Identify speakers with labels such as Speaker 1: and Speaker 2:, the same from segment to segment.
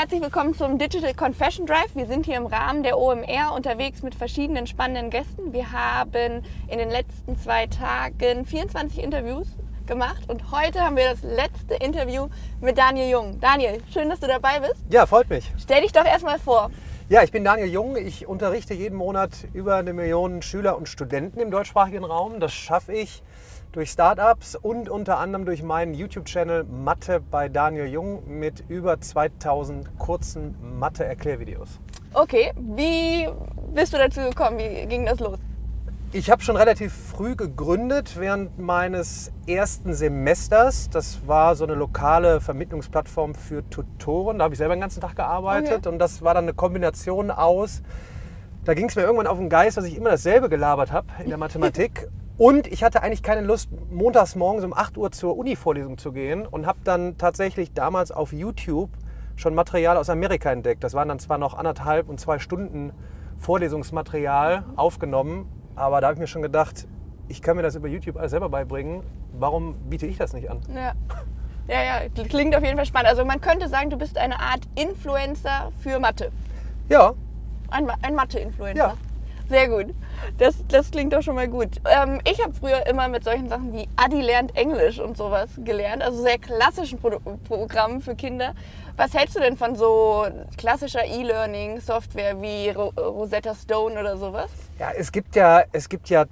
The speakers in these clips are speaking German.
Speaker 1: herzlich willkommen zum Digital Confession Drive. Wir sind hier im Rahmen der OMR unterwegs mit verschiedenen spannenden Gästen. Wir haben in den letzten zwei Tagen 24 Interviews gemacht und heute haben wir das letzte Interview mit Daniel Jung. Daniel, schön, dass du dabei bist.
Speaker 2: Ja, freut mich.
Speaker 1: Stell dich doch erstmal vor.
Speaker 2: Ja, ich bin Daniel Jung. Ich unterrichte jeden Monat über eine Million Schüler und Studenten im deutschsprachigen Raum. Das schaffe ich durch Startups und unter anderem durch meinen YouTube-Channel Mathe bei Daniel Jung mit über 2000 kurzen Mathe-Erklärvideos.
Speaker 1: Okay, wie bist du dazu gekommen? Wie ging das los?
Speaker 2: Ich habe schon relativ früh gegründet, während meines ersten Semesters. Das war so eine lokale Vermittlungsplattform für Tutoren. Da habe ich selber den ganzen Tag gearbeitet.
Speaker 1: Okay.
Speaker 2: Und das war dann eine Kombination aus, da ging es mir irgendwann auf den Geist, dass ich immer dasselbe gelabert habe in der Mathematik. Und ich hatte eigentlich keine Lust, montags morgens um 8 Uhr zur Uni-Vorlesung zu gehen und habe dann tatsächlich damals auf YouTube schon Material aus Amerika entdeckt. Das waren dann zwar noch anderthalb und zwei Stunden Vorlesungsmaterial aufgenommen, aber da habe ich mir schon gedacht, ich kann mir das über YouTube alles selber beibringen. Warum biete ich das nicht an?
Speaker 1: Ja. Ja, ja, klingt auf jeden Fall spannend. Also man könnte sagen, du bist eine Art Influencer für Mathe.
Speaker 2: Ja,
Speaker 1: Ein, ein Mathe-Influencer.
Speaker 2: Ja.
Speaker 1: Sehr gut. Das, das klingt doch schon mal gut. Ähm, ich habe früher immer mit solchen Sachen wie Adi lernt Englisch und sowas gelernt, also sehr klassischen Pro Programmen für Kinder. Was hältst du denn von so klassischer E-Learning-Software wie Ro Rosetta Stone oder sowas?
Speaker 2: Ja, es gibt ja, es gibt ja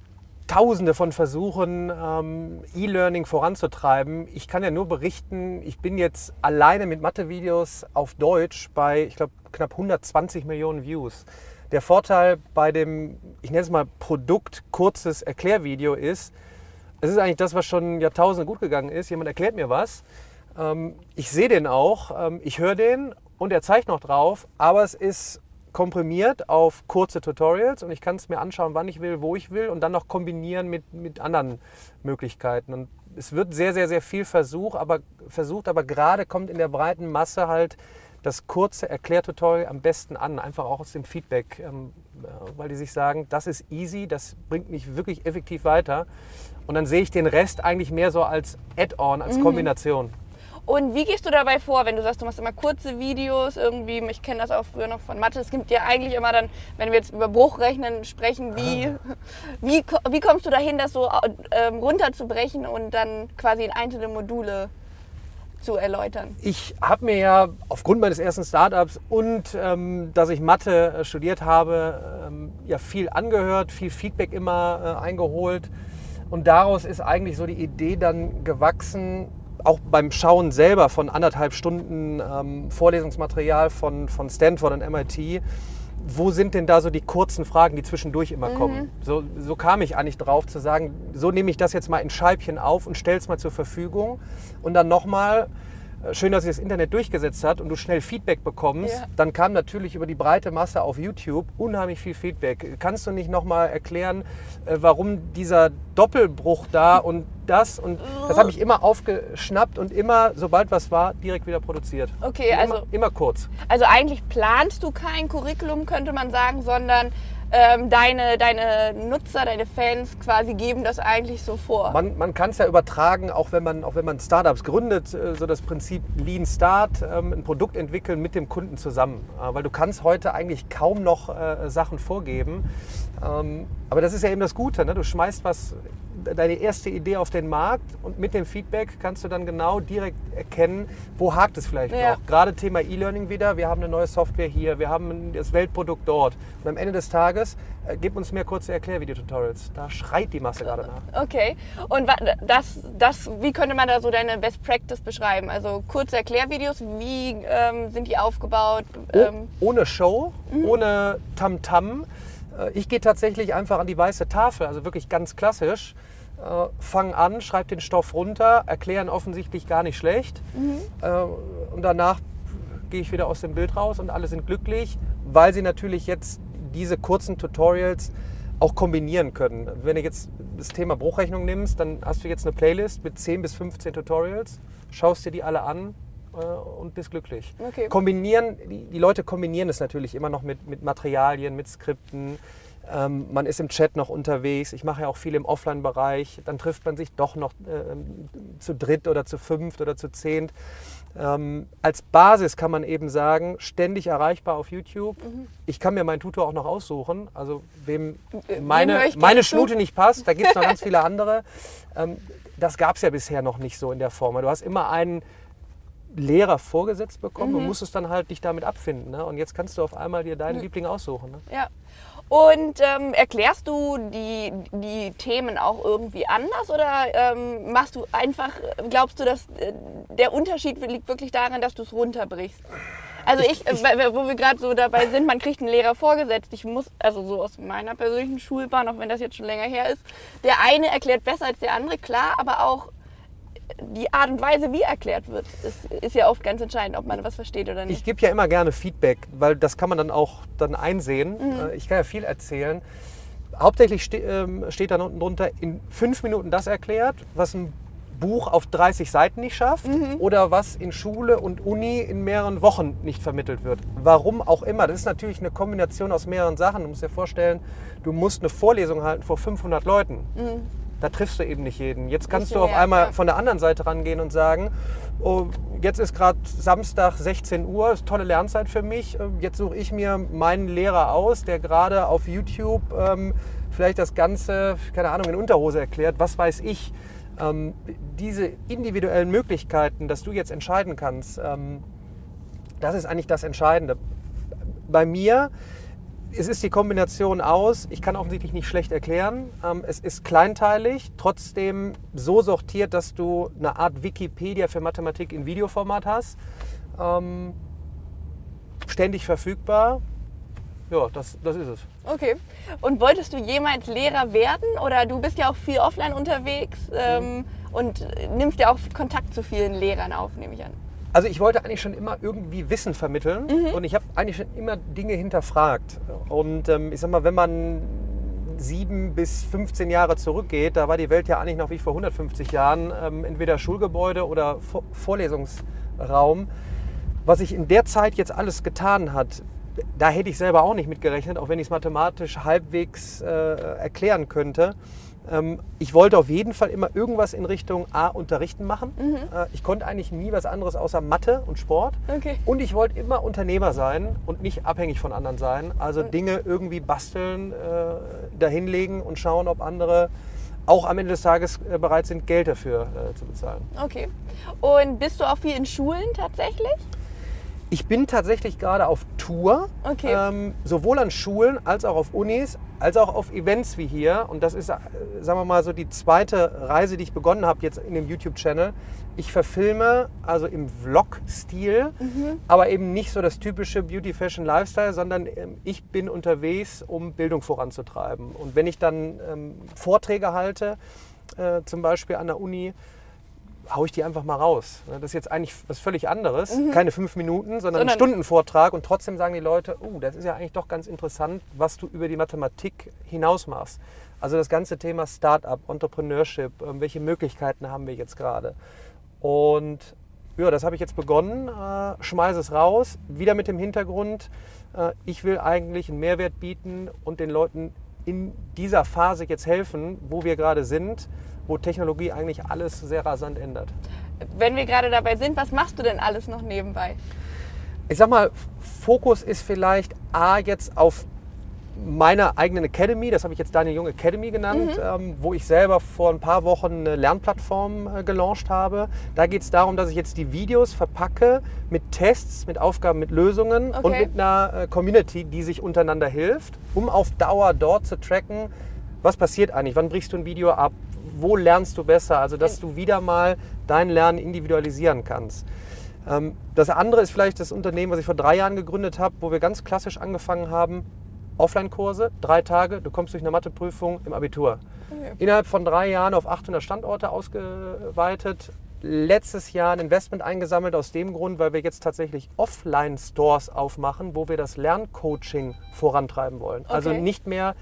Speaker 2: tausende von Versuchen, ähm, E-Learning voranzutreiben. Ich kann ja nur berichten, ich bin jetzt alleine mit Mathe-Videos auf Deutsch bei, ich glaube, knapp 120 Millionen Views. Der Vorteil bei dem, ich nenne es mal Produkt, kurzes Erklärvideo ist, es ist eigentlich das, was schon Jahrtausende gut gegangen ist. Jemand erklärt mir was. Ähm, ich sehe den auch, ähm, ich höre den und er zeigt noch drauf, aber es ist komprimiert auf kurze Tutorials und ich kann es mir anschauen, wann ich will, wo ich will und dann noch kombinieren mit, mit anderen Möglichkeiten. Und es wird sehr, sehr, sehr viel Versuch, aber, versucht, aber gerade kommt in der breiten Masse halt das kurze Erklärtutorial am besten an, einfach auch aus dem Feedback, ähm, äh, weil die sich sagen, das ist easy, das bringt mich wirklich effektiv weiter. Und dann sehe ich den Rest eigentlich mehr so als Add-on, als Kombination.
Speaker 1: Und wie gehst du dabei vor, wenn du sagst, du machst immer kurze Videos irgendwie? Ich kenne das auch früher noch von Mathe. Es gibt ja eigentlich immer dann, wenn wir jetzt über Bruchrechnen sprechen, wie, wie, ko- wie kommst du dahin, das so ähm, runterzubrechen und dann quasi in einzelne Module zu erläutern?
Speaker 2: Ich habe mir ja aufgrund meines ersten Startups und ähm, dass ich Mathe äh, studiert habe, ähm, ja viel angehört, viel Feedback immer äh, eingeholt. Und daraus ist eigentlich so die Idee dann gewachsen, auch beim Schauen selber von anderthalb Stunden ähm, Vorlesungsmaterial von, von Stanford und MIT. Wo sind denn da so die kurzen Fragen, die zwischendurch immer kommen? So, so kam ich eigentlich drauf zu sagen, so nehme ich das jetzt mal in Scheibchen auf und stelle es mal zur Verfügung. Und dann nochmal, schön, dass sich das Internet durchgesetzt hat und du schnell Feedback bekommst.
Speaker 1: Ja.
Speaker 2: Dann kam natürlich über die breite Masse auf YouTube unheimlich viel Feedback. Kannst du nicht nochmal erklären, äh, warum dieser Doppelbruch da und das und das habe ich immer aufgeschnappt und immer, sobald was war, direkt wieder produziert.
Speaker 1: Okay,
Speaker 2: Und
Speaker 1: also-
Speaker 2: immer, immer kurz.
Speaker 1: Also eigentlich planst du kein Curriculum, könnte man sagen, sondern ähm, deine, deine Nutzer, deine Fans quasi geben das eigentlich so vor.
Speaker 2: Man, man kann es ja übertragen, auch wenn man, auch wenn man Startups gründet, äh, so das Prinzip Lean Start, ähm, ein Produkt entwickeln mit dem Kunden zusammen. Äh, Weil du kannst heute eigentlich kaum noch äh, Sachen vorgeben. Ähm, Aber das ist ja eben das Gute. Ne? Du schmeißt was, deine erste Idee auf den Markt und mit dem Feedback kannst du dann genau direkt erkennen, wo hakt es vielleicht
Speaker 1: Ja.
Speaker 2: noch. Gerade Thema E-Learning wieder. Wir haben eine neue Software hier, wir haben das Weltprodukt dort. Und am Ende des Tages, äh, gib uns mehr kurze Erklärvideotutorials. Da schreit die Masse gerade nach.
Speaker 1: Okay. Und das, das, wie könnte man da so deine Best Practice beschreiben? Also kurze Erklärvideos, wie ähm, sind die aufgebaut?
Speaker 2: Oh,
Speaker 1: Ähm,
Speaker 2: ohne Show, ohne Tamtam. Äh, Ich gehe tatsächlich einfach an die weiße Tafel, also wirklich ganz klassisch. Äh, fang an, schreib den Stoff runter, erklären offensichtlich gar nicht schlecht. Äh, und danach gehe ich wieder aus dem Bild raus und alle sind glücklich, weil sie natürlich jetzt diese kurzen Tutorials auch kombinieren können. Wenn du jetzt das Thema Bruchrechnung nimmst, dann hast du jetzt eine Playlist mit 10 bis 15 Tutorials, schaust dir die alle an äh, und bist glücklich.
Speaker 1: Okay.
Speaker 2: Kombinieren, die, die Leute kombinieren es natürlich immer noch mit, mit Materialien, mit Skripten. Ähm, man ist im Chat noch unterwegs. Ich mache ja auch viel im Offline-Bereich. Dann trifft man sich doch noch äh, zu dritt oder zu fünft oder zu zehnt. Ähm, als Basis kann man eben sagen, ständig erreichbar auf YouTube. Mhm. Ich kann mir meinen Tutor auch noch aussuchen. Also wem äh, meine, meine Schnute nicht passt, da gibt es noch ganz viele andere. Ähm, das gab es ja bisher noch nicht so in der Form. Du hast immer einen Lehrer vorgesetzt bekommen mhm. und musstest dann halt dich damit abfinden. Ne? Und jetzt kannst du auf einmal dir deinen mhm. Liebling aussuchen. Ne?
Speaker 1: Ja. Und ähm, erklärst du die, die Themen auch irgendwie anders oder ähm, machst du einfach, glaubst du, dass äh, der Unterschied liegt wirklich darin, dass du es runterbrichst? Also ich, ich äh, wo wir gerade so dabei sind, man kriegt einen Lehrer vorgesetzt. Ich muss, also so aus meiner persönlichen Schulbahn, auch wenn das jetzt schon länger her ist, der eine erklärt besser als der andere, klar, aber auch die Art und Weise, wie erklärt wird, ist, ist, ja oft ganz entscheidend, ob man was versteht oder nicht.
Speaker 2: Ich gebe ja immer gerne Feedback, weil das kann man dann auch dann einsehen. Mhm. Äh, ich kann ja viel erzählen. Hauptsächlich ste ähm, steht dann unten drunter, in fünf Minuten das erklärt, was ein Buch auf 30 Seiten nicht schafft mhm. oder was in Schule und Uni in mehreren Wochen nicht vermittelt wird. Warum auch immer. Das ist natürlich eine Kombination aus mehreren Sachen. Du musst dir vorstellen, du musst eine Vorlesung halten vor 500 Leuten. Mhm da triffst du eben nicht jeden. Jetzt kannst du auf mehr, einmal ja. von der anderen Seite rangehen und sagen, oh, jetzt ist gerade Samstag 16 Uhr, ist tolle Lernzeit für mich. Ähm, jetzt suche ich mir meinen Lehrer aus, der gerade auf YouTube ähm, vielleicht das Ganze, keine Ahnung, in Unterhose erklärt. Was weiß ich. Ähm, diese individuellen Möglichkeiten, dass du jetzt entscheiden kannst, ähm, das ist eigentlich das Entscheidende. Bei mir es ist die Kombination aus, ich kann offensichtlich nicht schlecht erklären, ähm, es ist kleinteilig, trotzdem so sortiert, dass du eine Art Wikipedia für Mathematik in Videoformat hast, ähm, ständig verfügbar. Ja, das, das ist es.
Speaker 1: Okay. Und wolltest du jemals Lehrer werden oder du bist ja auch viel offline unterwegs ähm, mhm. und nimmst ja auch Kontakt zu vielen Lehrern auf, nehme ich an.
Speaker 2: Also ich wollte eigentlich schon immer irgendwie Wissen vermitteln mhm. und ich habe eigentlich schon immer Dinge hinterfragt. Und ähm, ich sag mal, wenn man sieben bis 15 Jahre zurückgeht, da war die Welt ja eigentlich noch wie vor 150 Jahren, ähm, entweder Schulgebäude oder Vor Vorlesungsraum. Was sich in der Zeit jetzt alles getan hat, da hätte ich selber auch nicht mitgerechnet, auch wenn ich es mathematisch halbwegs äh, erklären könnte. Ähm, ich wollte auf jeden Fall immer irgendwas in Richtung A unterrichten machen. Mhm. Äh, ich konnte eigentlich nie was anderes außer Mathe und Sport. Okay. Und ich wollte immer Unternehmer sein und nicht abhängig von anderen sein. Also mhm. Dinge irgendwie basteln, äh, dahinlegen und schauen, ob andere auch am Ende des Tages äh, bereit sind, Geld dafür zu bezahlen.
Speaker 1: Okay. Und bist du auch viel in Schulen tatsächlich?
Speaker 2: Ich bin tatsächlich gerade auf Tour, okay. ähm, sowohl an Schulen als auch auf Unis, als auch auf Events wie hier. Und das ist, äh, sagen wir mal, so die zweite Reise, die ich begonnen habe jetzt in dem YouTube-Channel. Ich verfilme also im Vlog-Stil, mhm. aber eben nicht so das typische Beauty, Fashion, Lifestyle, sondern ähm, ich bin unterwegs, um Bildung voranzutreiben. Und wenn ich dann ähm, Vorträge halte, äh, zum Beispiel an der Uni, haue ich die einfach mal raus. Das ist jetzt eigentlich was völlig anderes. Mhm. Keine fünf Minuten, sondern, sondern ein Stundenvortrag. Und trotzdem sagen die Leute, oh, das ist ja eigentlich doch ganz interessant, was du über die Mathematik hinaus machst. Also das ganze Thema Startup, Entrepreneurship, ähm, welche Möglichkeiten haben wir jetzt gerade? Und ja, das habe ich jetzt begonnen, äh, schmeiße es raus, wieder mit dem Hintergrund, äh, ich will eigentlich einen Mehrwert bieten und den Leuten in dieser Phase jetzt helfen, wo wir gerade sind, wo Technologie eigentlich alles sehr rasant ändert.
Speaker 1: Wenn wir gerade dabei sind, was machst du denn alles noch nebenbei?
Speaker 2: Ich sag mal, Fokus ist vielleicht A jetzt auf meiner eigenen Academy, das habe ich jetzt Daniel Jung Academy genannt, mhm. ähm, wo ich selber vor ein paar Wochen eine Lernplattform äh, gelauncht habe. Da geht es darum, dass ich jetzt die Videos verpacke mit Tests, mit Aufgaben, mit Lösungen okay. und mit einer äh, Community, die sich untereinander hilft, um auf Dauer dort zu tracken, was passiert eigentlich, wann brichst du ein Video ab, wo lernst du besser, also dass du wieder mal dein Lernen individualisieren kannst. Ähm, das andere ist vielleicht das Unternehmen, was ich vor drei Jahren gegründet habe, wo wir ganz klassisch angefangen haben, Offline-Kurse, drei Tage, du kommst durch eine Matheprüfung im Abitur. Okay. Innerhalb von drei Jahren auf 800 Standorte ausgeweitet. Letztes Jahr ein Investment eingesammelt aus dem Grund, weil wir jetzt tatsächlich Offline-Stores aufmachen, wo wir das Lerncoaching vorantreiben wollen. Also okay. Also nicht mehr,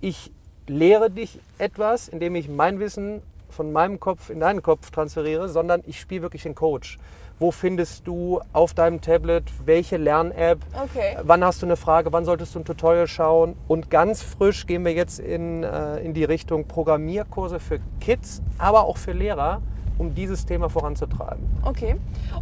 Speaker 2: ich lehre dich etwas, indem ich mein Wissen von meinem Kopf in deinen Kopf transferiere, sondern ich spiele wirklich den Coach. Wo findest du auf deinem Tablet welche Lern-App?
Speaker 1: Okay.
Speaker 2: Wann hast du eine Frage? Wann solltest du ein Tutorial schauen? Und ganz frisch gehen wir jetzt in, äh, in die Richtung Programmierkurse für Kids, aber auch für Lehrer, um dieses Thema voranzutreiben.
Speaker 1: Okay.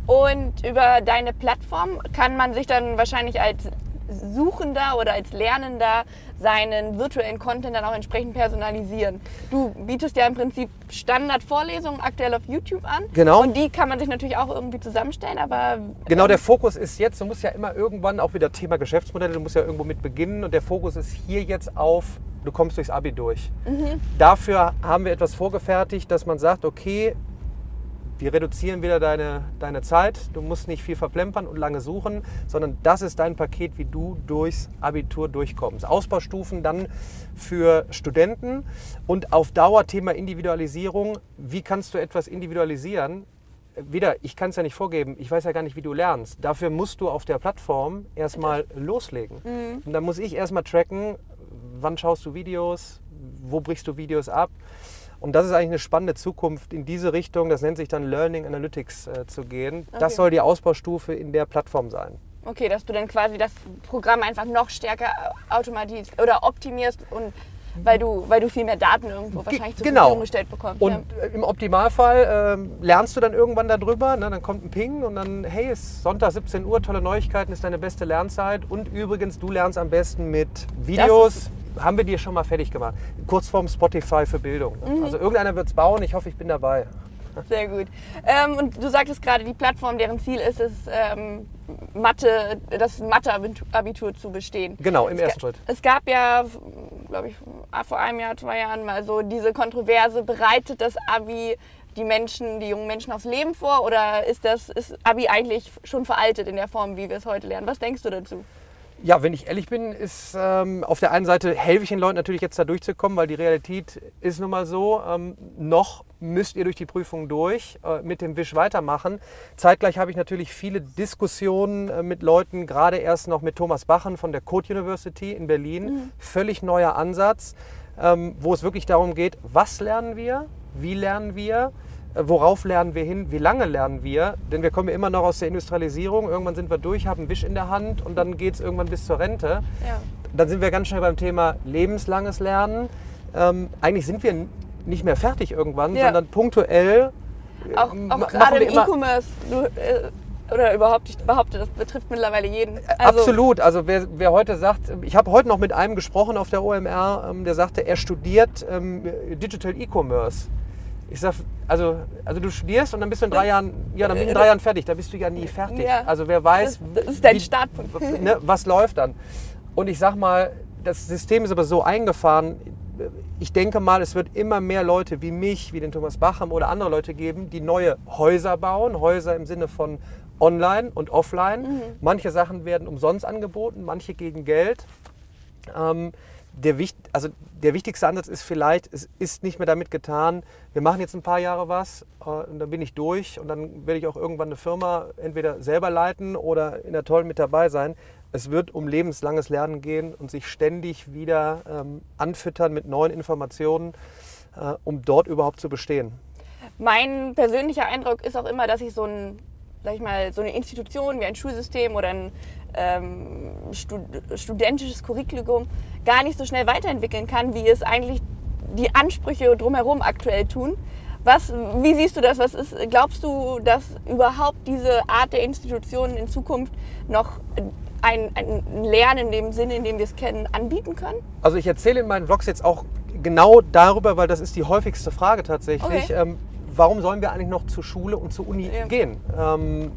Speaker 1: Und über deine Plattform kann man sich dann wahrscheinlich als Suchender oder als Lernender seinen virtuellen Content dann auch entsprechend personalisieren. Du bietest ja im Prinzip Standardvorlesungen aktuell auf YouTube an.
Speaker 2: Genau.
Speaker 1: Und die kann man sich natürlich auch irgendwie zusammenstellen, aber.
Speaker 2: Genau, der Fokus ist jetzt, du musst ja immer irgendwann auch wieder Thema Geschäftsmodelle, du musst ja irgendwo mit beginnen und der Fokus ist hier jetzt auf, du kommst durchs Abi durch. Dafür haben wir etwas vorgefertigt, dass man sagt, okay, wir reduzieren wieder deine, deine Zeit. Du musst nicht viel verplempern und lange suchen, sondern das ist dein Paket, wie du durchs Abitur durchkommst. Ausbaustufen dann für Studenten und auf Dauer Thema Individualisierung. Wie kannst du etwas individualisieren? Wieder, ich kann es ja nicht vorgeben, ich weiß ja gar nicht, wie du lernst. Dafür musst du auf der Plattform erstmal loslegen. Und dann muss ich erstmal tracken, wann schaust du Videos, wo brichst du Videos ab. Und das ist eigentlich eine spannende Zukunft in diese Richtung, das nennt sich dann Learning Analytics äh, zu gehen.
Speaker 1: Okay.
Speaker 2: Das soll die Ausbaustufe in der Plattform sein.
Speaker 1: Okay, dass du dann quasi das Programm einfach noch stärker automatisierst oder optimierst und weil du, weil du viel mehr Daten irgendwo wahrscheinlich zur
Speaker 2: genau.
Speaker 1: Verfügung gestellt bekommst.
Speaker 2: Und
Speaker 1: ja.
Speaker 2: äh, im Optimalfall ähm, lernst du dann irgendwann darüber, ne? dann kommt ein Ping und dann, hey, es ist Sonntag 17 Uhr, tolle Neuigkeiten, ist deine beste Lernzeit. Und übrigens, du lernst am besten mit Videos. Haben wir dir schon mal fertig gemacht. Kurzform Spotify für Bildung. ne?
Speaker 1: Mhm.
Speaker 2: Also irgendeiner wird es bauen, ich hoffe, ich bin dabei.
Speaker 1: Sehr gut. Ähm, und du sagtest gerade, die Plattform, deren Ziel ist es, ähm, Mathe, das Mathe-Abitur zu bestehen.
Speaker 2: Genau, im
Speaker 1: Es
Speaker 2: ersten Schritt.
Speaker 1: Es gab ja, glaube ich, vor einem Jahr, zwei Jahren mal so diese Kontroverse, bereitet das Abi die Menschen, die jungen Menschen aufs Leben vor oder ist das ist Abi eigentlich schon veraltet in der Form, wie wir es heute lernen? Was denkst du dazu?
Speaker 2: Ja, wenn ich ehrlich bin, ist ähm, auf der einen Seite helfe ich den Leuten natürlich jetzt da durchzukommen, weil die Realität ist nun mal so. Ähm, noch müsst ihr durch die Prüfung durch, äh, mit dem Wisch weitermachen. Zeitgleich habe ich natürlich viele Diskussionen äh, mit Leuten, gerade erst noch mit Thomas Bachen von der Code University in Berlin. Völlig neuer Ansatz, ähm, wo es wirklich darum geht, was lernen wir, wie lernen wir, Worauf lernen wir hin? Wie lange lernen wir? Denn wir kommen ja immer noch aus der Industrialisierung. Irgendwann sind wir durch, haben einen Wisch in der Hand und dann geht es irgendwann bis zur Rente.
Speaker 1: Ja.
Speaker 2: Dann sind wir ganz schnell beim Thema lebenslanges Lernen. Ähm, eigentlich sind wir nicht mehr fertig irgendwann,
Speaker 1: Ja.
Speaker 2: sondern punktuell. äh,
Speaker 1: Auch, auch gerade im E-Commerce, äh, oder überhaupt, ich behaupte, das betrifft mittlerweile jeden. Also,
Speaker 2: Absolut. Also wer, wer heute sagt, ich habe heute noch mit einem gesprochen auf der OMR, ähm, der sagte, er studiert ähm, Digital E-Commerce. Ich sag, also, also du studierst und dann bist du in drei Jahren, ja, dann bin ich in drei Jahren fertig. Da bist du ja nie fertig.
Speaker 1: Ja.
Speaker 2: Also wer weiß,
Speaker 1: Das- das ist dein
Speaker 2: wie-
Speaker 1: Startpunkt.
Speaker 2: Ne, was läuft dann? Und ich sag mal, das System ist aber so eingefahren. Ich denke mal, es wird immer mehr Leute wie mich, wie den Thomas Bacham oder andere Leute geben, die neue Häuser bauen. Häuser im Sinne von online und offline. Manche Sachen werden umsonst angeboten, manche gegen Geld. Ähm, der, also der wichtigste Ansatz ist vielleicht, es ist nicht mehr damit getan, wir machen jetzt ein paar Jahre was äh, und dann bin ich durch und dann werde ich auch irgendwann eine Firma entweder selber leiten oder in der Tollen mit dabei sein. Es wird um lebenslanges Lernen gehen und sich ständig wieder ähm, anfüttern mit neuen Informationen, äh, um dort überhaupt zu bestehen.
Speaker 1: Mein persönlicher Eindruck ist auch immer, dass ich so ein, sag ich mal, so eine Institution wie ein Schulsystem oder ein ähm, stud studentisches Curriculum gar nicht so schnell weiterentwickeln kann, wie es eigentlich die Ansprüche drumherum aktuell tun. Was, wie siehst du das? Was ist, glaubst du, dass überhaupt diese Art der Institutionen in Zukunft noch ein, ein Lernen in dem Sinne, in dem wir es kennen, anbieten können?
Speaker 2: Also ich erzähle in meinen Vlogs jetzt auch genau darüber, weil das ist die häufigste Frage tatsächlich.
Speaker 1: Okay.
Speaker 2: Ähm, warum sollen wir eigentlich noch zur Schule und zur Uni
Speaker 1: Ja.
Speaker 2: gehen? Ähm,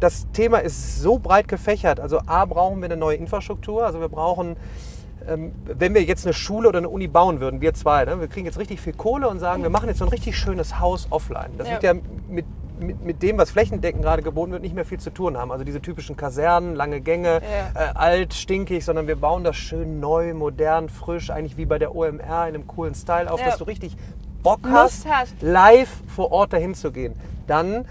Speaker 2: das Thema ist so breit gefächert. Also A, brauchen wir eine neue Infrastruktur. Also wir brauchen, ähm, wenn wir jetzt eine Schule oder eine Uni bauen würden, wir zwei, ne, wir kriegen jetzt richtig viel Kohle und sagen, wir machen jetzt so ein richtig schönes Haus offline. Das
Speaker 1: Ja.
Speaker 2: wird ja mit, mit, mit dem, was flächendeckend gerade geboten wird, nicht mehr viel zu tun haben. Also diese typischen Kasernen, lange Gänge,
Speaker 1: Ja.
Speaker 2: äh, alt, stinkig, sondern wir bauen das schön neu, modern, frisch, eigentlich wie bei der OMR in einem coolen Style auf,
Speaker 1: Ja.
Speaker 2: dass du richtig Bock hast,
Speaker 1: hast.
Speaker 2: live vor Ort dahin zu gehen. Dann,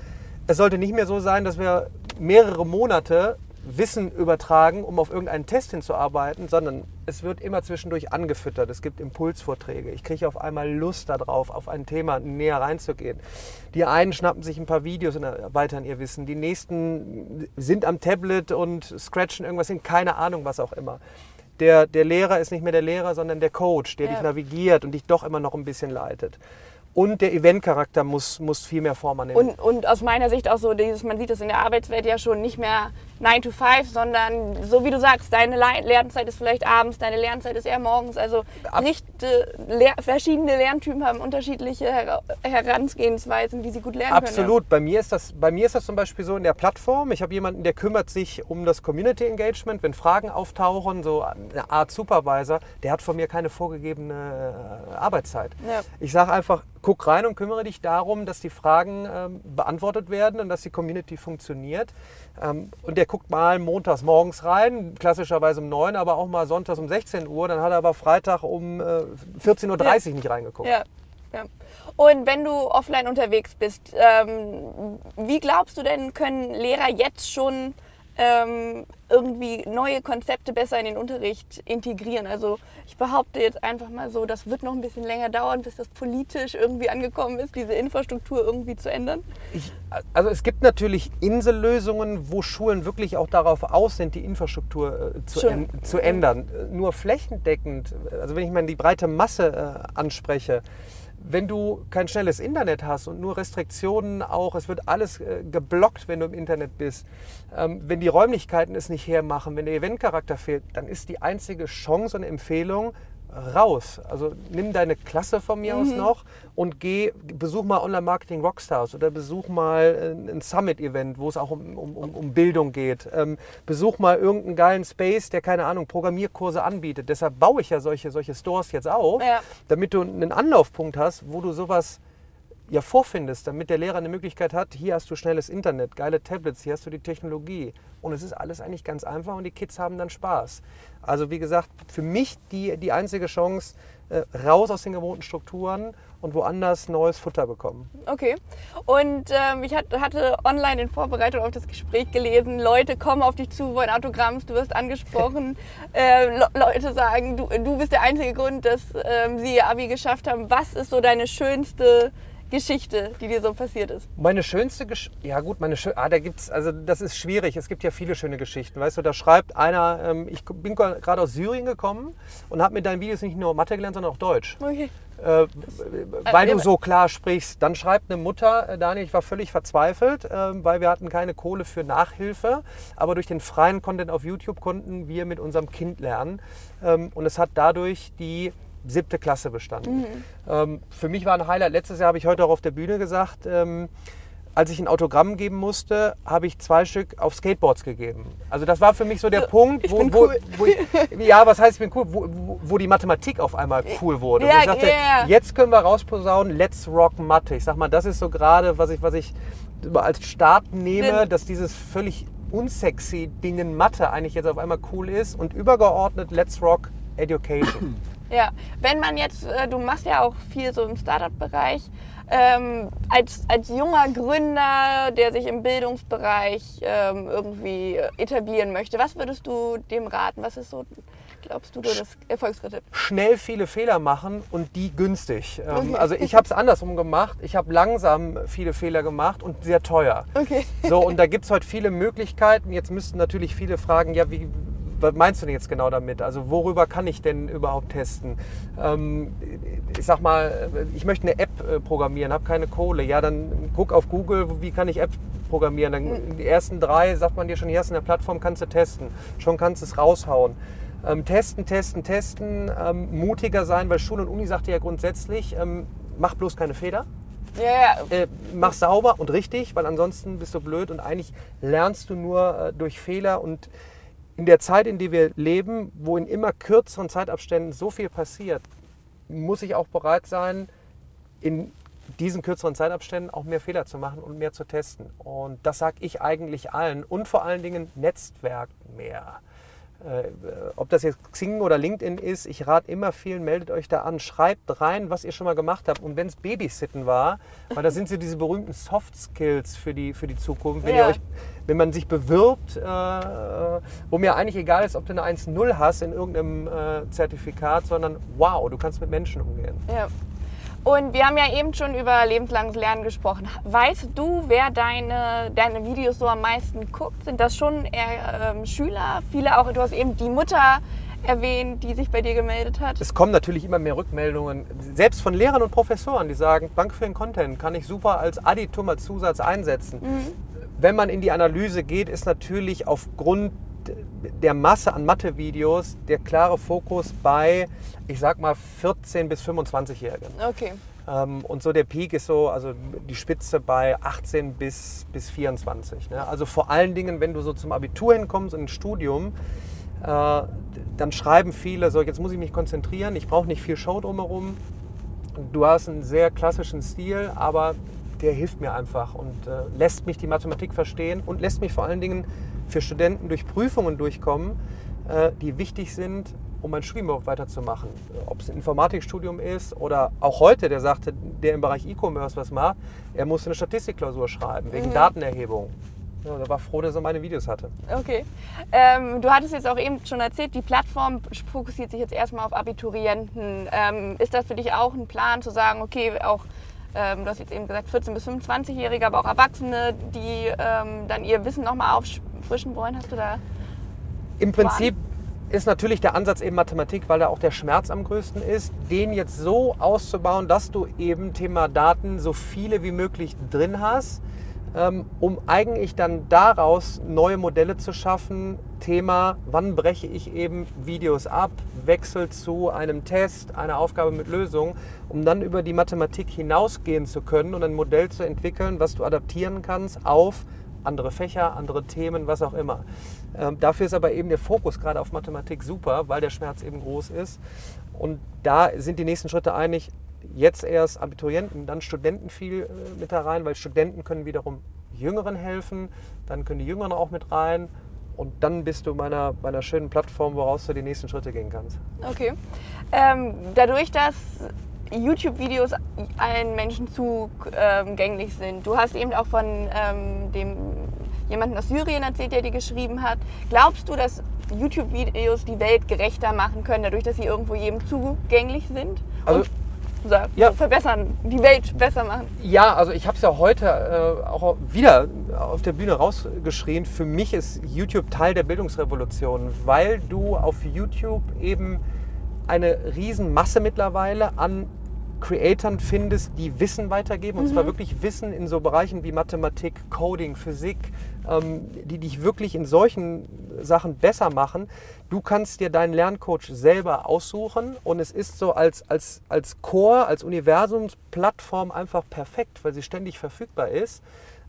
Speaker 2: es sollte nicht mehr so sein, dass wir mehrere Monate Wissen übertragen, um auf irgendeinen Test hinzuarbeiten, sondern es wird immer zwischendurch angefüttert. Es gibt Impulsvorträge. Ich kriege auf einmal Lust darauf, auf ein Thema näher reinzugehen. Die einen schnappen sich ein paar Videos und erweitern ihr Wissen. Die nächsten sind am Tablet und scratchen irgendwas hin, keine Ahnung, was auch immer. Der, der Lehrer ist nicht mehr der Lehrer, sondern der Coach, der ja. dich navigiert und dich doch immer noch ein bisschen leitet. Und der Eventcharakter muss, muss viel mehr Form annehmen.
Speaker 1: Und, und aus meiner Sicht auch so, dieses, man sieht das in der Arbeitswelt ja schon nicht mehr 9 to 5, sondern so wie du sagst, deine Lernzeit ist vielleicht abends, deine Lernzeit ist eher morgens. Also richte, lehr, verschiedene Lerntypen haben unterschiedliche Her Herangehensweisen, die sie gut lernen
Speaker 2: Absolut.
Speaker 1: können.
Speaker 2: Absolut. Bei, mir ist das, bei mir ist das zum Beispiel so in der Plattform. Ich habe jemanden, der kümmert sich um das Community Engagement. Wenn Fragen auftauchen, so eine Art Supervisor, der hat von mir keine vorgegebene äh, Arbeitszeit. Ja. Ich sage einfach, guck rein und kümmere dich darum, dass die Fragen ähm, beantwortet werden und dass die Community funktioniert. Ähm, und der guckt mal montags morgens rein, klassischerweise um 9, aber auch mal sonntags um 16 Uhr. Dann hat er aber Freitag um äh, 14.30 Uhr ja. nicht reingeguckt.
Speaker 1: Ja. ja. Und wenn du offline unterwegs bist, ähm, wie glaubst du denn, können Lehrer jetzt schon ähm, irgendwie neue Konzepte besser in den Unterricht integrieren. Also ich behaupte jetzt einfach mal so, das wird noch ein bisschen länger dauern, bis das politisch irgendwie angekommen ist, diese Infrastruktur irgendwie zu ändern.
Speaker 2: Ich, also es gibt natürlich Insellösungen, wo Schulen wirklich auch darauf aus sind, die Infrastruktur äh, zu, en zu, ändern. Nur flächendeckend, also wenn ich mal die breite Masse äh, anspreche, wenn du kein schnelles Internet hast und nur Restriktionen auch, es wird alles äh, geblockt, wenn du im Internet bist, ähm, wenn die Räumlichkeiten es nicht hermachen, wenn der Eventcharakter fehlt, dann ist die einzige Chance und Empfehlung, raus. Also nimm deine Klasse von mir mhm. aus noch und geh, besuch mal Online-Marketing Rockstars oder besuch mal ein Summit-Event, wo es auch um, um, um Bildung geht. Ähm, besuch mal irgendeinen geilen Space, der, keine Ahnung, Programmierkurse anbietet. Deshalb baue ich ja solche, solche Stores jetzt auf, ja. damit du einen Anlaufpunkt hast, wo du sowas ja vorfindest, damit der Lehrer eine Möglichkeit hat, hier hast du schnelles Internet, geile Tablets, hier hast du die Technologie. Und es ist alles eigentlich ganz einfach und die Kids haben dann Spaß. Also wie gesagt, für mich die, die einzige Chance, äh, raus aus den gewohnten Strukturen und woanders neues Futter bekommen.
Speaker 1: Okay. Und ähm, ich hatte online in Vorbereitung auf das Gespräch gelesen, Leute kommen auf dich zu, wollen Autogramms, du wirst angesprochen. äh, Leute sagen, du, du bist der einzige Grund, dass ähm, sie ihr Abi geschafft haben. Was ist so deine schönste Geschichte, die dir so passiert ist?
Speaker 2: Meine schönste Geschichte, ja gut, meine schönste, ah, da gibt's, also das ist schwierig. Es gibt ja viele schöne Geschichten. Weißt du, da schreibt einer, ähm, ich bin gerade aus Syrien gekommen und habe mit deinen Videos nicht nur Mathe gelernt, sondern auch Deutsch. Okay. Äh, weil du so klar sprichst. Dann schreibt eine Mutter, äh, Daniel, ich war völlig verzweifelt, äh, weil wir hatten keine Kohle für Nachhilfe, aber durch den freien Content auf YouTube konnten wir mit unserem Kind lernen. Ähm, und es hat dadurch die siebte Klasse bestanden. Mhm. Ähm, für mich war ein Highlight. Letztes Jahr habe ich heute auch auf der Bühne gesagt, ähm, als ich ein Autogramm geben musste, habe ich zwei Stück auf Skateboards gegeben. Also das war für mich so der Punkt,
Speaker 1: wo, wo, cool.
Speaker 2: wo ich, ja, was heißt ich bin cool, wo, wo, die Mathematik auf einmal cool wurde. Ja, ich dachte, yeah. jetzt können wir rausposaunen, let's rock Mathe. Ich sag mal, das ist so gerade, was ich, was ich als Start nehme, dass dieses völlig unsexy Ding in Mathe eigentlich jetzt auf einmal cool ist und übergeordnet let's rock Education.
Speaker 1: Ja, wenn man jetzt, äh, du machst ja auch viel so im Startup-Bereich, ähm, als, als junger Gründer, der sich im Bildungsbereich ähm, irgendwie etablieren möchte, was würdest du dem raten? Was ist so, glaubst du, das Erfolgsrezept?
Speaker 2: Schnell viele Fehler machen und die günstig. Ähm, okay. Also ich habe es andersrum gemacht. Ich habe langsam viele Fehler gemacht und sehr teuer. Okay. So, und da gibt es heute viele Möglichkeiten. Jetzt müssten natürlich viele fragen, ja, wie, was meinst du denn jetzt genau damit? Also worüber kann ich denn überhaupt testen? Ähm, ich sag mal, ich möchte eine App äh, programmieren, habe keine Kohle. Ja, dann guck auf Google, wie kann ich App programmieren? Dann hm. die ersten drei sagt man dir schon, hier du eine Plattform, kannst du testen. Schon kannst du es raushauen. Ähm, testen, testen, testen, ähm, mutiger sein, weil Schule und Uni sagt dir ja grundsätzlich, ähm, mach bloß keine Fehler.
Speaker 1: Ja, ja.
Speaker 2: Äh, mach sauber und richtig, weil ansonsten bist du blöd und eigentlich lernst du nur äh, durch Fehler und in der Zeit, in der wir leben, wo in immer kürzeren Zeitabständen so viel passiert, muss ich auch bereit sein, in diesen kürzeren Zeitabständen auch mehr Fehler zu machen und mehr zu testen. Und das sage ich eigentlich allen. Und vor allen Dingen Netzwerk mehr. Äh, ob das jetzt Xing oder LinkedIn ist, ich rate immer vielen, meldet euch da an, schreibt rein, was ihr schon mal gemacht habt. Und wenn es Babysitten war, weil da sind so diese berühmten Soft Skills für die, für die Zukunft. Wenn,
Speaker 1: Ja.
Speaker 2: euch, wenn man sich bewirbt, äh, wo mir eigentlich egal ist, ob du eine 1.0 hast in irgendeinem äh, Zertifikat, sondern wow, du kannst mit Menschen umgehen.
Speaker 1: Ja. Und wir haben ja eben schon über lebenslanges Lernen gesprochen. Weißt du, wer deine, deine Videos so am meisten guckt? Sind das schon eher ähm, Schüler? Viele auch, du hast eben die Mutter erwähnt, die sich bei dir gemeldet hat.
Speaker 2: Es kommen natürlich immer mehr Rückmeldungen, selbst von Lehrern und Professoren, die sagen, danke für den Content, kann ich super als Additum, als Zusatz einsetzen. Wenn man in die Analyse geht, ist natürlich aufgrund der Masse an Mathe-Videos der klare Fokus bei, ich sag mal, 14- bis 25-Jährigen.
Speaker 1: Okay.
Speaker 2: Ähm, und so der Peak ist so, also die Spitze bei 18 bis, bis 24. Ne? Also vor allen Dingen, wenn du so zum Abitur hinkommst und ins Studium, äh, dann schreiben viele so, jetzt muss ich mich konzentrieren, ich brauche nicht viel Show drumherum. Du hast einen sehr klassischen Stil, aber der hilft mir einfach und äh, lässt mich die Mathematik verstehen und lässt mich vor allen Dingen für Studenten durch Prüfungen durchkommen, äh, die wichtig sind, um mein Studium überhaupt weiterzumachen. Ob es ein Informatikstudium ist oder auch heute, der sagte, der im Bereich E-Commerce was macht, er musste eine Statistikklausur schreiben wegen Datenerhebung. Ja, der war froh, dass er meine Videos hatte.
Speaker 1: Okay. Ähm, du hattest jetzt auch eben schon erzählt, die Plattform fokussiert sich jetzt erstmal auf Abiturienten. Ähm, ist das für dich auch ein Plan zu sagen, okay, auch ähm, du hast jetzt eben gesagt 14 bis 25-Jährige, aber auch Erwachsene, die ähm, dann ihr Wissen nochmal auffrischen wollen? Hast du da?
Speaker 2: Im Prinzip ist natürlich der Ansatz eben Mathematik, weil da auch der Schmerz am größten ist, den jetzt so auszubauen, dass du eben Thema Daten so viele wie möglich drin hast, ähm, um eigentlich dann daraus neue Modelle zu schaffen. Thema, wann breche ich eben Videos ab, wechsel zu einem Test, einer Aufgabe mit Lösung, um dann über die Mathematik hinausgehen zu können und ein Modell zu entwickeln, was du adaptieren kannst auf andere Fächer, andere Themen, was auch immer. Ähm, dafür ist aber eben der Fokus gerade auf Mathematik super, weil der Schmerz eben groß ist. Und da sind die nächsten Schritte eigentlich jetzt erst Abiturienten, dann Studenten viel äh, mit da rein, weil Studenten können wiederum Jüngeren helfen, dann können die Jüngeren auch mit rein. Und dann bist du bei einer, schönen Plattform, woraus du die nächsten Schritte gehen kannst.
Speaker 1: Okay. Ähm, dadurch, dass YouTube-Videos allen Menschen zugänglich sind. Du hast eben auch von ähm, dem jemanden aus Syrien erzählt, der die geschrieben hat. Glaubst du, dass YouTube-Videos die Welt gerechter machen können, dadurch, dass sie irgendwo jedem zugänglich sind?
Speaker 2: Also-
Speaker 1: und
Speaker 2: Ja.
Speaker 1: verbessern, die Welt besser machen?
Speaker 2: Ja, also ich habe es ja heute äh, auch wieder auf der Bühne rausgeschrien. Für mich ist YouTube Teil der Bildungsrevolution, weil du auf YouTube eben eine Riesenmasse mittlerweile an Creatoren findest, die Wissen weitergeben. Und zwar wirklich Wissen in so Bereichen wie Mathematik, Coding, Physik, ähm, die dich wirklich in solchen Sachen besser machen. Du kannst dir deinen Lerncoach selber aussuchen und es ist so als, als, als Core, als Universumsplattform einfach perfekt, weil sie ständig verfügbar ist.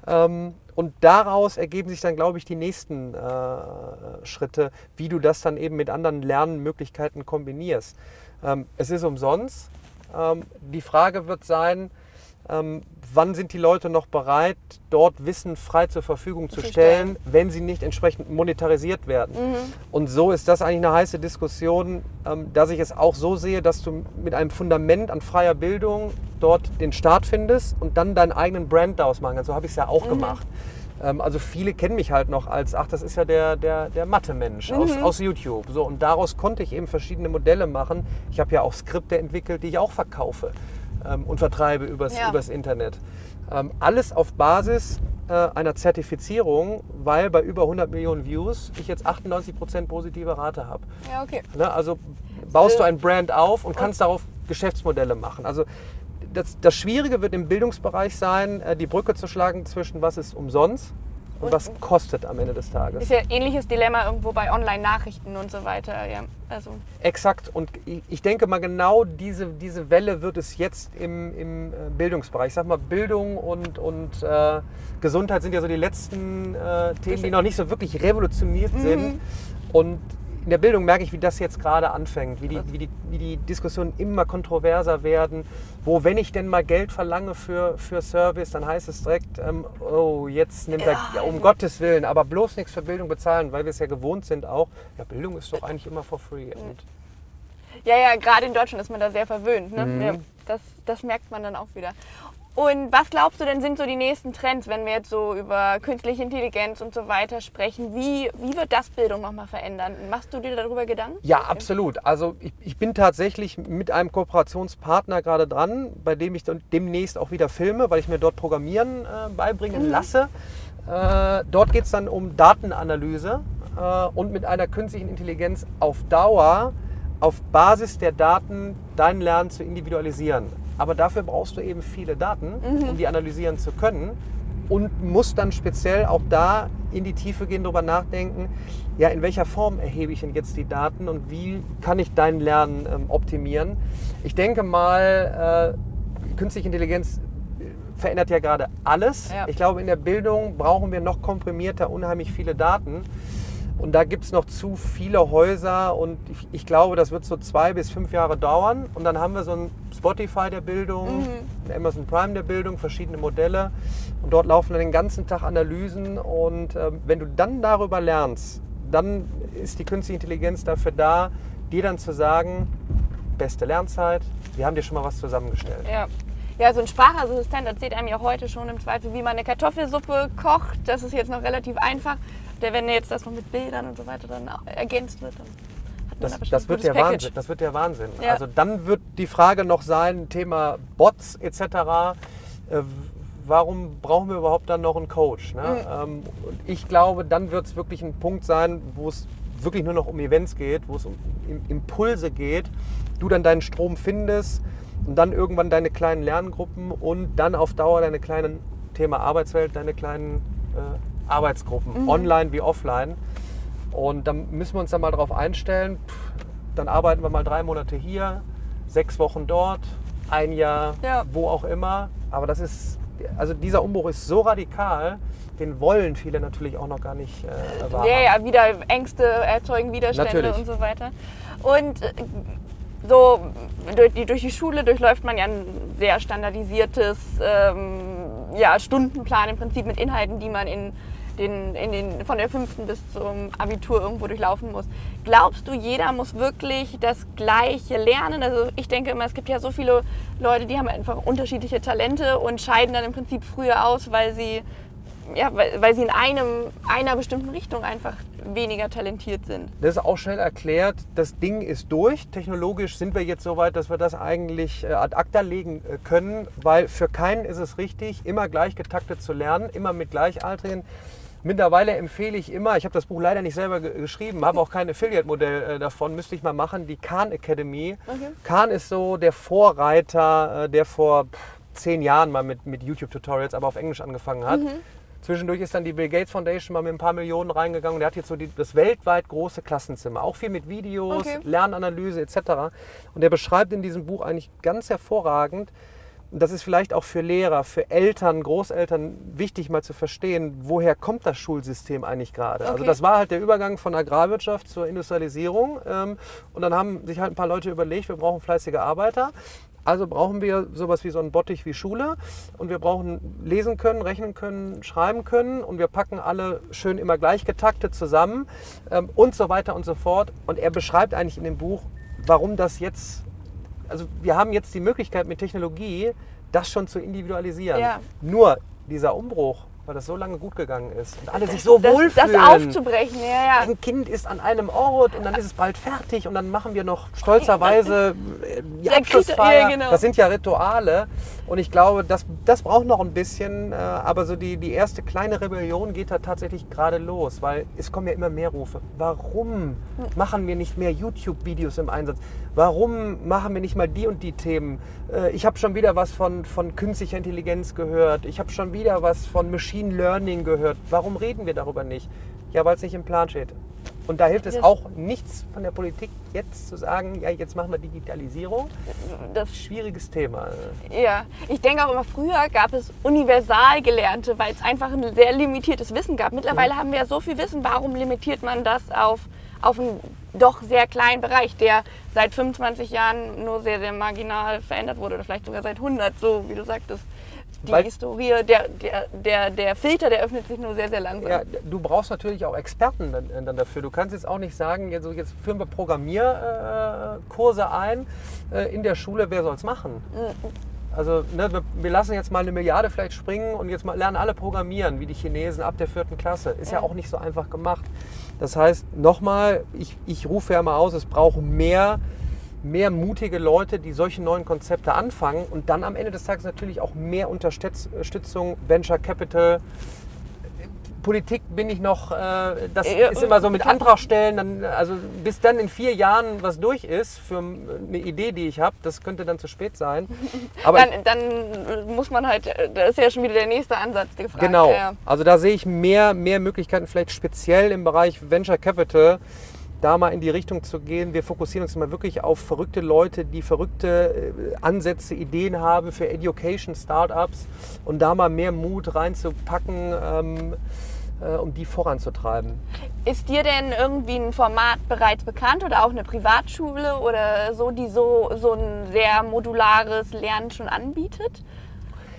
Speaker 2: Ähm, und daraus ergeben sich dann, glaube ich, die nächsten äh, Schritte, wie du das dann eben mit anderen Lernmöglichkeiten kombinierst. Ähm, es ist umsonst. Ähm, die Frage wird sein, ähm, wann sind die Leute noch bereit, dort Wissen frei zur Verfügung zu stellen, wenn sie nicht entsprechend monetarisiert werden. Und so ist das eigentlich eine heiße Diskussion, ähm, dass ich es auch so sehe, dass du mit einem Fundament an freier Bildung dort den Start findest und dann deinen eigenen Brand daraus machen kannst. So habe ich es ja auch gemacht. Ähm, also viele kennen mich halt noch als, ach, das ist ja der, der, der Mathe-Mensch aus, aus YouTube. So, und daraus konnte ich eben verschiedene Modelle machen. Ich habe ja auch Skripte entwickelt, die ich auch verkaufe ähm, und vertreibe übers,
Speaker 1: Ja.
Speaker 2: übers Internet. Ähm, alles auf Basis äh, einer Zertifizierung, weil bei über 100 Millionen Views ich jetzt 98% positive Rate habe.
Speaker 1: Ja, okay.
Speaker 2: Ne? Also baust du
Speaker 1: Äh,
Speaker 2: ein Brand auf und kannst darauf Geschäftsmodelle machen. Also das, das Schwierige wird im Bildungsbereich sein, äh, die Brücke zu schlagen zwischen was ist umsonst und,
Speaker 1: Und-
Speaker 2: was kostet am Ende des Tages.
Speaker 1: Ist ja ein ähnliches Dilemma irgendwo bei Online-Nachrichten und so weiter. Ja. Also,
Speaker 2: Exakt. Und ich- denke mal, genau diese, diese Welle wird es jetzt im, im äh, Bildungsbereich. Ich sag mal, Bildung und, und äh, Gesundheit sind ja so die letzten äh, Themen, die noch nicht so wirklich revolutioniert sind. Und in der Bildung merke ich, wie das jetzt gerade anfängt, wie die, wie die, wie die Diskussionen immer kontroverser werden, wo, wenn ich denn mal Geld verlange für, für Service, dann heißt es direkt, ähm, oh, jetzt nimmt er, ja, um Gottes Willen, aber bloß nichts für Bildung bezahlen, weil wir es ja gewohnt sind auch. Ja, Bildung ist doch eigentlich immer for free. Und
Speaker 1: Ja, ja, gerade in Deutschland ist man da sehr verwöhnt. Ne?
Speaker 2: Mhm.
Speaker 1: Ja, das, das merkt man dann auch wieder. Und was glaubst du denn sind so die nächsten Trends, wenn wir jetzt so über künstliche Intelligenz und so weiter sprechen? Wie, wie wird das Bildung nochmal verändern? Machst du dir darüber Gedanken?
Speaker 2: Ja, absolut. Also ich, ich bin tatsächlich mit einem Kooperationspartner gerade dran, bei dem ich dann demnächst auch wieder filme, weil ich mir dort Programmieren äh, beibringen lasse. Äh, dort geht es dann um Datenanalyse äh, und mit einer künstlichen Intelligenz auf Dauer auf Basis der Daten dein Lernen zu individualisieren. Aber dafür brauchst du eben viele Daten, um die analysieren zu können und musst dann speziell auch da in die Tiefe gehen, darüber nachdenken, ja, in welcher Form erhebe ich denn jetzt die Daten und wie kann ich dein Lernen ähm, optimieren. Ich denke mal, äh, künstliche Intelligenz verändert ja gerade alles.
Speaker 1: Ja.
Speaker 2: Ich glaube, in der Bildung brauchen wir noch komprimierter unheimlich viele Daten. Und da gibt es noch zu viele Häuser und ich, ich glaube, das wird so zwei bis fünf Jahre dauern. Und dann haben wir so ein Spotify der Bildung, ein Amazon Prime der Bildung, verschiedene Modelle. Und dort laufen dann den ganzen Tag Analysen. Und ähm, wenn du dann darüber lernst, dann ist die künstliche Intelligenz dafür da, dir dann zu sagen, beste Lernzeit, wir haben dir schon mal was zusammengestellt.
Speaker 1: Ja. Ja, so ein Sprachassistent erzählt einem ja heute schon im Zweifel, wie man eine Kartoffelsuppe kocht. Das ist jetzt noch relativ einfach. Der, wenn jetzt das noch mit Bildern und so weiter dann ergänzt wird, dann hat man
Speaker 2: Das,
Speaker 1: da
Speaker 2: das, wird der
Speaker 1: Package.
Speaker 2: Wahnsinn, das wird der Wahnsinn.
Speaker 1: Ja.
Speaker 2: Also dann wird die Frage noch sein, Thema Bots etc. Äh, warum brauchen wir überhaupt dann noch einen Coach? Ne? Ähm, und ich glaube, dann wird es wirklich ein Punkt sein, wo es wirklich nur noch um Events geht, wo es um Im- Impulse geht, du dann deinen Strom findest und dann irgendwann deine kleinen Lerngruppen und dann auf Dauer deine kleinen Thema Arbeitswelt, deine kleinen Arbeitsgruppen, online wie offline. Und dann müssen wir uns dann mal darauf einstellen. Pff, Dann arbeiten wir mal drei Monate hier, sechs Wochen dort, ein Jahr,
Speaker 1: Ja.
Speaker 2: wo auch immer. Aber das ist, also dieser Umbruch ist so radikal, den wollen viele natürlich auch noch gar nicht äh, wahrhaben.
Speaker 1: Ja, ja, wieder Ängste erzeugen Widerstände
Speaker 2: Natürlich.
Speaker 1: und so weiter. Und äh, so durch die, durch die Schule durchläuft man ja ein sehr standardisiertes ähm, ja, Stundenplan im Prinzip mit Inhalten, die man in den, in den, von der fünften bis zum Abitur irgendwo durchlaufen muss. Glaubst du, jeder muss wirklich das Gleiche lernen? Also ich denke immer, es gibt ja so viele Leute, die haben einfach unterschiedliche Talente und scheiden dann im Prinzip früher aus, weil sie ja, weil, weil sie in einem, einer bestimmten Richtung einfach weniger talentiert sind.
Speaker 2: Das ist auch schnell erklärt. Das Ding ist durch. Technologisch sind wir jetzt so weit, dass wir das eigentlich äh, ad acta legen äh, können, weil für keinen ist es richtig, immer gleich getaktet zu lernen, immer mit Gleichaltrigen. Mittlerweile empfehle ich immer, ich habe das Buch leider nicht selber ge geschrieben, habe auch kein Affiliate-Modell äh, davon, müsste ich mal machen, die Khan Academy.
Speaker 1: Okay.
Speaker 2: Khan ist so der Vorreiter, äh, der vor zehn Jahren mal mit, mit YouTube-Tutorials, aber auf Englisch angefangen hat. Zwischendurch ist dann die Bill Gates Foundation mal mit ein paar Millionen reingegangen. Der hat jetzt so die, das weltweit große Klassenzimmer. Auch viel mit Videos,
Speaker 1: Okay.
Speaker 2: Lernanalyse etc. Und der beschreibt in diesem Buch eigentlich ganz hervorragend, und das ist vielleicht auch für Lehrer, für Eltern, Großeltern wichtig mal zu verstehen, woher kommt das Schulsystem eigentlich gerade. Also
Speaker 1: Okay.
Speaker 2: das war halt der Übergang von Agrarwirtschaft zur Industrialisierung. Ähm, und dann haben sich halt ein paar Leute überlegt, wir brauchen fleißige Arbeiter. Also brauchen wir sowas wie so einen Bottich wie Schule und wir brauchen lesen können, rechnen können, schreiben können und wir packen alle schön immer gleich getaktet zusammen ähm, und so weiter und so fort. Und er beschreibt eigentlich in dem Buch, warum das jetzt, also wir haben jetzt die Möglichkeit mit Technologie, das schon zu individualisieren.
Speaker 1: Ja.
Speaker 2: Nur dieser Umbruch, weil das so lange gut gegangen ist und alle sich so
Speaker 1: das,
Speaker 2: wohlfühlen.
Speaker 1: das aufzubrechen, ja, ja.
Speaker 2: Ein Kind ist an einem Ort und dann ist es bald fertig und dann machen wir noch stolzerweise äh, die Abschlussfeier.
Speaker 1: Ja, genau.
Speaker 2: Das sind ja Rituale und ich glaube, das, das braucht noch ein bisschen, äh, aber so die, die erste kleine Rebellion geht da tatsächlich gerade los, weil es kommen ja immer mehr Rufe. Warum machen wir nicht mehr YouTube-Videos im Einsatz? Warum machen wir nicht mal die und die Themen? Äh, ich habe schon wieder was von, von künstlicher Intelligenz gehört. Ich habe schon wieder was von Machine Learning gehört. Warum reden wir darüber nicht? Ja, weil es nicht im Plan steht. Und da hilft es
Speaker 1: Das-
Speaker 2: auch nichts von der Politik jetzt zu sagen, ja, jetzt machen wir Digitalisierung.
Speaker 1: Das,
Speaker 2: Schwieriges Thema.
Speaker 1: ja. Ich denke auch immer, früher gab es universal Gelernte, weil es einfach ein sehr limitiertes Wissen gab. Mittlerweile haben wir ja so viel Wissen, warum limitiert man das auf, auf ein doch sehr kleinen Bereich, der seit 25 Jahren nur sehr, sehr marginal verändert wurde oder vielleicht sogar seit 100, so wie du sagtest. Die
Speaker 2: Weil-
Speaker 1: Historie, der, der, der, der Filter, der öffnet sich nur sehr, sehr langsam.
Speaker 2: Ja, du brauchst natürlich auch Experten dann, äh, dann dafür. Du kannst jetzt auch nicht sagen, jetzt, so, jetzt führen wir Programmierkurse Kurse ein äh, in der Schule, wer soll es machen? Also ne, wir, wir lassen jetzt mal eine Milliarde vielleicht springen und jetzt mal lernen alle programmieren, wie die Chinesen ab der vierten Klasse. Ist ja,
Speaker 1: Ja.
Speaker 2: auch nicht so einfach gemacht. Das heißt, nochmal, ich, ich rufe ja mal aus, es braucht mehr, mehr mutige Leute, die solche neuen Konzepte anfangen und dann am Ende des Tages natürlich auch mehr Unterstützung, Venture Capital, Politik bin ich noch, äh, das
Speaker 1: Ja,
Speaker 2: ist immer so mit. Antrag stellen, dann, also bis dann in vier Jahren was durch ist für eine Idee, die ich habe, das könnte dann zu spät sein. Aber
Speaker 1: dann, dann muss man halt, da ist ja schon wieder der nächste Ansatz gefragt.
Speaker 2: genau,
Speaker 1: Ja.
Speaker 2: also da sehe ich mehr, mehr Möglichkeiten, vielleicht speziell im Bereich Venture Capital, da mal in die Richtung zu gehen. Wir fokussieren uns mal wirklich auf verrückte Leute, die verrückte äh, Ansätze, Ideen haben für Education, Startups und da mal mehr Mut reinzupacken, ähm, äh, um die voranzutreiben.
Speaker 1: Ist dir denn irgendwie ein Format bereits bekannt oder auch eine Privatschule oder so, die so, so ein sehr modulares Lernen schon anbietet?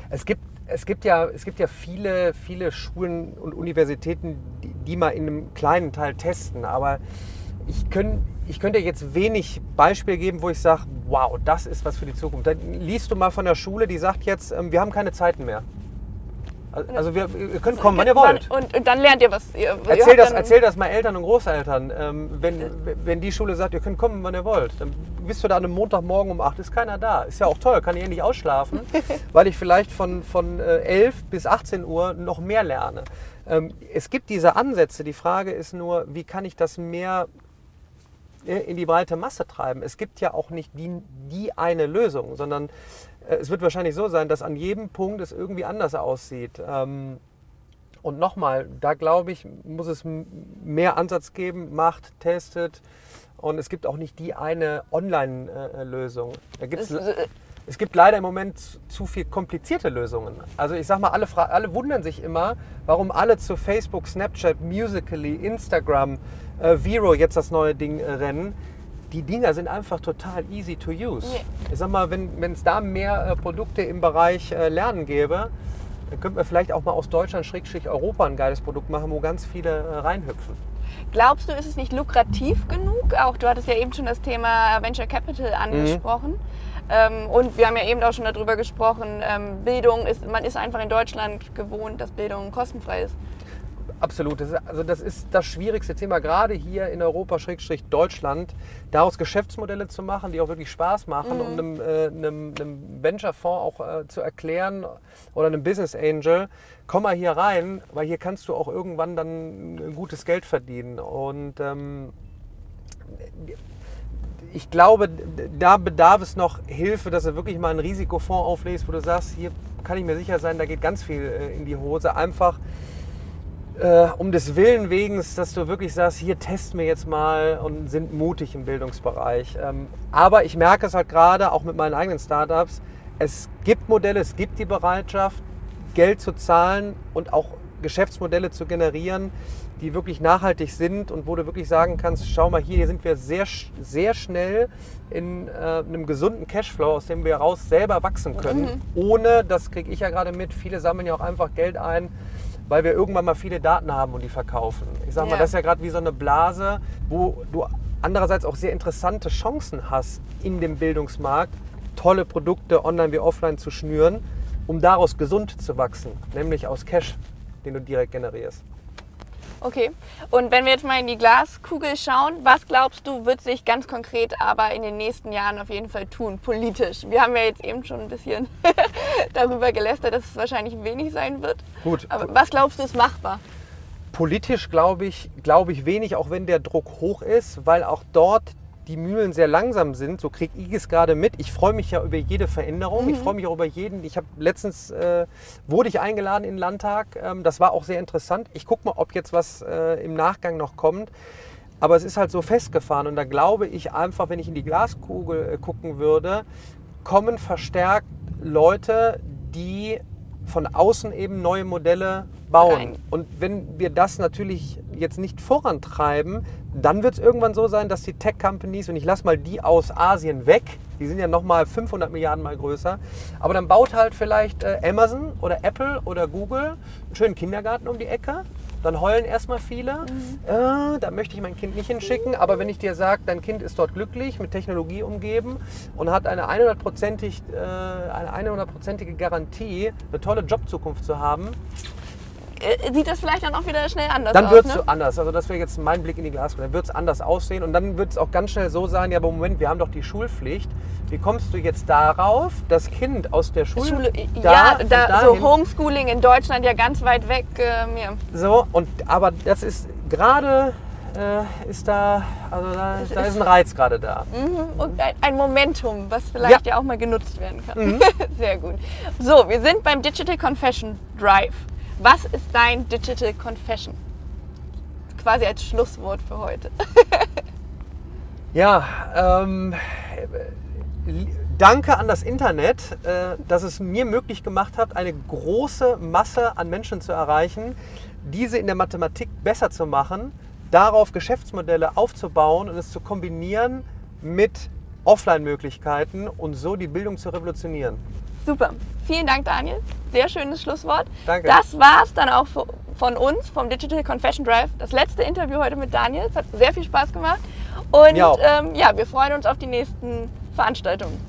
Speaker 2: Es gibt, es gibt ja, es gibt ja viele, viele Schulen und Universitäten, die, die mal in einem kleinen Teil testen. Aber ich, könnt, ich könnte jetzt wenig Beispiel geben, wo ich sage, wow, das ist was für die Zukunft. Dann liest du mal von der Schule, die sagt jetzt, ähm, wir haben keine Zeiten mehr. Also wir, ihr könnt kommen, wann ihr wollt.
Speaker 1: Und, und dann lernt ihr was. Ihr, ihr
Speaker 2: Erzähl
Speaker 1: habt
Speaker 2: das, erzähl das mal Eltern und Großeltern. Ähm, wenn, wenn die Schule sagt, ihr könnt kommen, wann ihr wollt, dann bist du da an einem Montagmorgen um 8, ist keiner da. Ist ja auch toll, kann ich nicht ausschlafen, weil ich vielleicht von, von äh, 11 bis 18 Uhr noch mehr lerne. Ähm, es gibt diese Ansätze, die Frage ist nur, wie kann ich das mehr äh, in die breite Masse treiben. Es gibt ja auch nicht die, die eine Lösung, sondern äh, es wird wahrscheinlich so sein, dass an jedem Punkt es irgendwie anders aussieht. Ähm, und nochmal, da glaube ich, muss es mehr Ansatz geben, macht, testet. Und es gibt auch nicht die eine Online-Lösung. Da gibt's,
Speaker 1: Es- äh,
Speaker 2: es gibt leider im Moment zu- zu viel komplizierte Lösungen. Also ich sag mal, alle, fra- alle wundern sich immer, warum alle zu Facebook, Snapchat, Musically, Instagram, äh, Vero jetzt das neue Ding äh, rennen. Die Dinger sind einfach total easy to use. Ich sag mal, wenn es da mehr äh, Produkte im Bereich äh, Lernen gäbe, dann könnten wir vielleicht auch mal aus Deutschland, Schrägstrich Europa ein geiles Produkt machen, wo ganz viele äh, reinhüpfen.
Speaker 1: Glaubst du, ist es nicht lukrativ genug? Auch du hattest ja eben schon das Thema Venture Capital angesprochen. Ähm, und wir haben ja eben auch schon darüber gesprochen, ähm, Bildung ist, man ist einfach in Deutschland gewohnt, dass Bildung kostenfrei ist.
Speaker 2: Absolut. Das ist, also das ist das schwierigste Thema, gerade hier in Europa, Schrägstrich Deutschland, daraus Geschäftsmodelle zu machen, die auch wirklich Spaß machen, um einem, äh, einem, einem Venture-Fonds auch äh, zu erklären oder einem Business Angel, komm mal hier rein, weil hier kannst du auch irgendwann dann ein gutes Geld verdienen. Und ähm, ich glaube, da bedarf es noch Hilfe, dass du wirklich mal einen Risikofonds auflegst, wo du sagst, hier kann ich mir sicher sein, da geht ganz viel äh, in die Hose. Einfach äh, um des Willen wegen, dass du wirklich sagst, hier testen wir jetzt mal und sind mutig im Bildungsbereich. Ähm, aber ich merke es halt gerade auch mit meinen eigenen Startups, es gibt Modelle, es gibt die Bereitschaft, Geld zu zahlen und auch Geschäftsmodelle zu generieren, die wirklich nachhaltig sind und wo du wirklich sagen kannst, schau mal hier, hier sind wir sehr, sehr schnell in äh, einem gesunden Cashflow, aus dem wir raus selber wachsen können, ohne, das kriege ich ja gerade mit, viele sammeln ja auch einfach Geld ein, weil wir irgendwann mal viele Daten haben und die verkaufen. Ich sag mal,
Speaker 1: Ja.
Speaker 2: das ist ja gerade wie so eine Blase, wo du andererseits auch sehr interessante Chancen hast, in dem Bildungsmarkt tolle Produkte online wie offline zu schnüren, um daraus gesund zu wachsen, nämlich aus Cash, den du direkt generierst.
Speaker 1: Okay. Und wenn wir jetzt mal in die Glaskugel schauen, was glaubst du, wird sich ganz konkret aber in den nächsten Jahren auf jeden Fall tun, politisch? Wir haben ja jetzt eben schon ein bisschen darüber gelästert, dass es wahrscheinlich wenig sein wird.
Speaker 2: Gut,
Speaker 1: Aber was glaubst du, ist machbar?
Speaker 2: Politisch glaube ich, glaube ich wenig, auch wenn der Druck hoch ist, weil auch dort die Mühlen sehr langsam sind. So kriege ich es gerade mit. Ich freue mich ja über jede Veränderung. Ich freue mich auch über jeden. Ich habe letztens äh, wurde ich eingeladen in den Landtag. Ähm, das war auch sehr interessant. Ich gucke mal, ob jetzt was äh, im Nachgang noch kommt. Aber es ist halt so festgefahren und da glaube ich einfach, wenn ich in die Glaskugel äh, gucken würde, kommen verstärkt Leute, die von außen eben neue Modelle bauen.
Speaker 1: Rein.
Speaker 2: Und wenn wir das natürlich jetzt nicht vorantreiben, dann wird es irgendwann so sein, dass die Tech-Companies, und ich lasse mal die aus Asien weg, die sind ja nochmal 500 Milliarden mal größer, aber dann baut halt vielleicht äh, Amazon oder Apple oder Google einen schönen Kindergarten um die Ecke. Dann heulen erstmal viele. Äh, da möchte ich mein Kind nicht hinschicken. Aber wenn ich dir sage, dein Kind ist dort glücklich, mit Technologie umgeben und hat eine 100%ig, äh, eine 100%ige Garantie, eine tolle Jobzukunft zu haben,
Speaker 1: Sieht das vielleicht dann auch wieder schnell anders
Speaker 2: dann
Speaker 1: aus,
Speaker 2: wird es
Speaker 1: ne?
Speaker 2: so anders. Also das wäre jetzt mein Blick in die Glaskugel. Dann wird es anders aussehen und dann wird es auch ganz schnell so sein, ja, aber Moment, wir haben doch die Schulpflicht. Wie kommst du jetzt darauf, das Kind aus der Schule,
Speaker 1: Schule,
Speaker 2: da
Speaker 1: ja, da, so Homeschooling in Deutschland ja ganz weit weg. Ähm, ja.
Speaker 2: So, und aber das ist gerade äh, ist da, also da, da
Speaker 1: ist-
Speaker 2: ist ein Reiz gerade da.
Speaker 1: Mhm, Und ein, ein Momentum, was vielleicht ja.
Speaker 2: Ja.
Speaker 1: auch mal genutzt werden kann.
Speaker 2: Mhm.
Speaker 1: Sehr gut. So, wir sind beim Digital Confession Drive. Was ist dein Digital Confession? Quasi als Schlusswort für heute.
Speaker 2: Ja, ähm, danke an das Internet, äh, dass es mir möglich gemacht hat, eine große Masse an Menschen zu erreichen, diese in der Mathematik besser zu machen, darauf Geschäftsmodelle aufzubauen und es zu kombinieren mit Offline-Möglichkeiten und so die Bildung zu revolutionieren.
Speaker 1: Super. Vielen Dank, Daniel. Sehr schönes Schlusswort.
Speaker 2: Danke.
Speaker 1: Das war's dann auch von uns, vom Digital Confession Drive. Das letzte Interview heute mit Daniel. Es hat sehr viel Spaß gemacht. Und ähm, ja, wir freuen uns auf die nächsten Veranstaltungen.